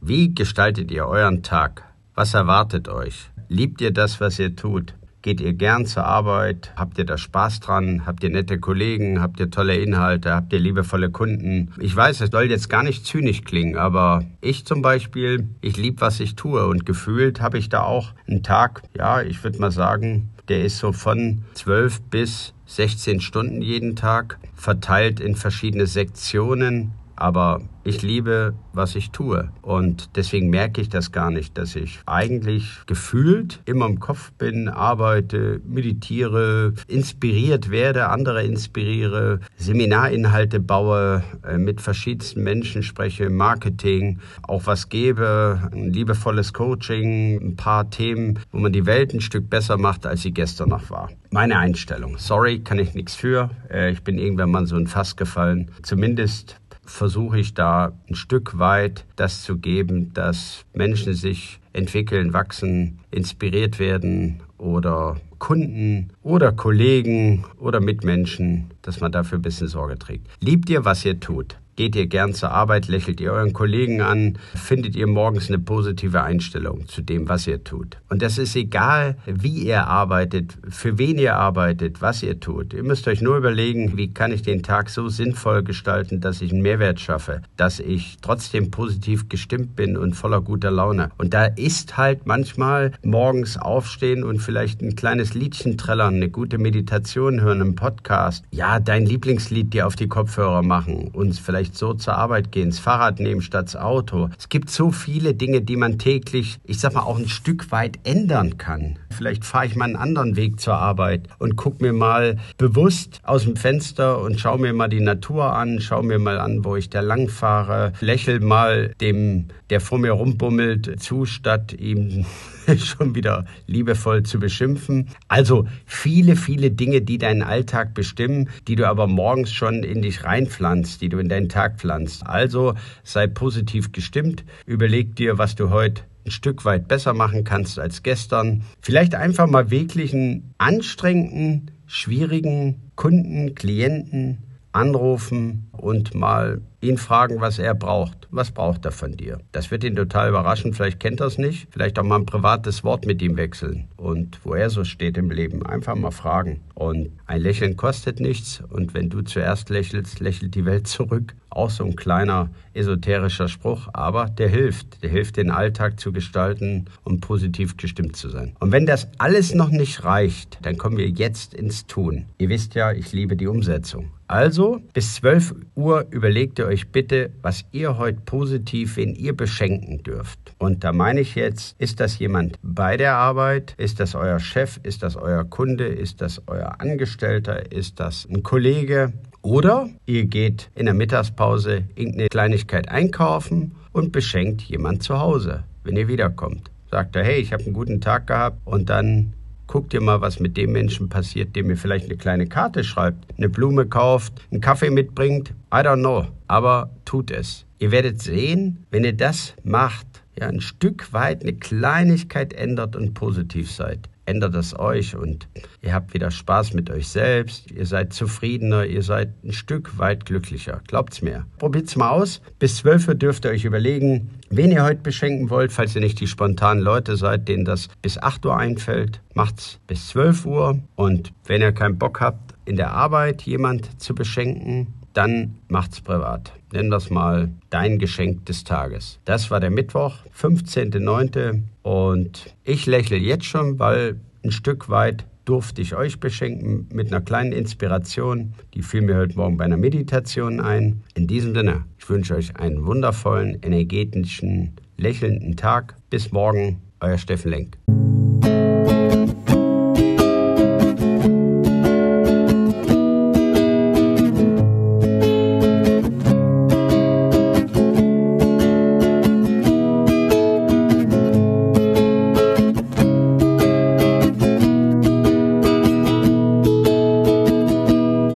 Wie gestaltet ihr euren Tag? Was erwartet euch? Liebt ihr das, was ihr tut? Geht ihr gern zur Arbeit? Habt ihr da Spaß dran? Habt ihr nette Kollegen? Habt ihr tolle Inhalte? Habt ihr liebevolle Kunden? Ich weiß, es soll jetzt gar nicht zynisch klingen, aber ich zum Beispiel, ich liebe, was ich tue und gefühlt habe ich da auch einen Tag, ja, ich würde mal sagen, der ist so von 12 bis 16 Stunden jeden Tag, verteilt in verschiedene Sektionen aber ich liebe, was ich tue. Und deswegen merke ich das gar nicht, dass ich eigentlich gefühlt immer im Kopf bin, arbeite, meditiere, inspiriert werde, andere inspiriere, Seminarinhalte baue, äh, mit verschiedensten Menschen spreche, Marketing, auch was gebe, ein liebevolles Coaching, ein paar Themen, wo man die Welt ein Stück besser macht, als sie gestern noch war. Meine Einstellung. Sorry, kann ich nichts für. Äh, ich bin irgendwann mal so ein Fass gefallen. Zumindest versuche ich da ein Stück weit das zu geben, dass Menschen sich entwickeln, wachsen, inspiriert werden oder Kunden oder Kollegen oder Mitmenschen, dass man dafür ein bisschen Sorge trägt. Liebt ihr, was ihr tut? Geht ihr gern zur Arbeit, lächelt ihr euren Kollegen an, findet ihr morgens eine positive Einstellung zu dem, was ihr tut. Und das ist egal, wie ihr arbeitet, für wen ihr arbeitet, was ihr tut. Ihr müsst euch nur überlegen, wie kann ich den Tag so sinnvoll gestalten, dass ich einen Mehrwert schaffe, dass ich trotzdem positiv gestimmt bin und voller guter Laune. Und da ist halt manchmal morgens aufstehen und vielleicht ein kleines Liedchen trällern, eine gute Meditation hören, einen Podcast. Ja, dein Lieblingslied dir auf die Kopfhörer machen und vielleicht vielleicht so zur Arbeit gehen, das Fahrrad nehmen statt das Auto. Es gibt so viele Dinge, die man täglich, ich sag mal, auch ein Stück weit ändern kann. Vielleicht fahre ich mal einen anderen Weg zur Arbeit und gucke mir mal bewusst aus dem Fenster und schaue mir mal die Natur an, schaue mir mal an, wo ich da lang fahre, lächel mal dem, der vor mir rumbummelt, zu, statt ihm schon wieder liebevoll zu beschimpfen. Also viele, viele Dinge, die deinen Alltag bestimmen, die du aber morgens schon in dich reinpflanzt, die du in deinen Tag pflanzt. Also sei positiv gestimmt, überleg dir, was du heute ein Stück weit besser machen kannst als gestern. Vielleicht einfach mal wirklich einen anstrengenden, schwierigen Kunden, Klienten anrufen und mal ihn fragen, was er braucht. Was braucht er von dir? Das wird ihn total überraschen. Vielleicht kennt er es nicht. Vielleicht auch mal ein privates Wort mit ihm wechseln. Und wo er so steht im Leben, einfach mal fragen. Und ein Lächeln kostet nichts. Und wenn du zuerst lächelst, lächelt die Welt zurück. Auch so ein kleiner esoterischer Spruch, aber der hilft. Der hilft, den Alltag zu gestalten und positiv gestimmt zu sein. Und wenn das alles noch nicht reicht, dann kommen wir jetzt ins Tun. Ihr wisst ja, ich liebe die Umsetzung. Also bis 12 Uhr überlegt ihr euch bitte, was ihr heute positiv, wen ihr beschenken dürft. Und da meine ich jetzt, ist das jemand bei der Arbeit? Ist das euer Chef? Ist das euer Kunde? Ist das euer Angestellter? Ist das ein Kollege? Oder ihr geht in der Mittagspause irgendeine Kleinigkeit einkaufen und beschenkt jemand zu Hause, wenn ihr wiederkommt. Sagt er, hey, ich habe einen guten Tag gehabt und dann guckt ihr mal, was mit dem Menschen passiert, der mir vielleicht eine kleine Karte schreibt, eine Blume kauft, einen Kaffee mitbringt. I don't know. Aber tut es. Ihr werdet sehen, wenn ihr das macht, ja, ein Stück weit eine Kleinigkeit ändert und positiv seid, ändert es euch und ihr habt wieder Spaß mit euch selbst, ihr seid zufriedener, ihr seid ein Stück weit glücklicher. Glaubt's mir. Probiert's mal aus. Bis 12 Uhr dürft ihr euch überlegen, wen ihr heute beschenken wollt, falls ihr nicht die spontanen Leute seid, denen das bis 8 Uhr einfällt. Macht's bis 12 Uhr und wenn ihr keinen Bock habt, in der Arbeit jemand zu beschenken, dann macht's privat. Nennen wir es mal dein Geschenk des Tages. Das war der Mittwoch, 15.09. Und ich lächle jetzt schon, weil ein Stück weit durfte ich euch beschenken mit einer kleinen Inspiration. Die fiel mir heute Morgen bei einer Meditation ein. In diesem Sinne, ich wünsche euch einen wundervollen, energetischen, lächelnden Tag. Bis morgen, euer Steffen Lenk.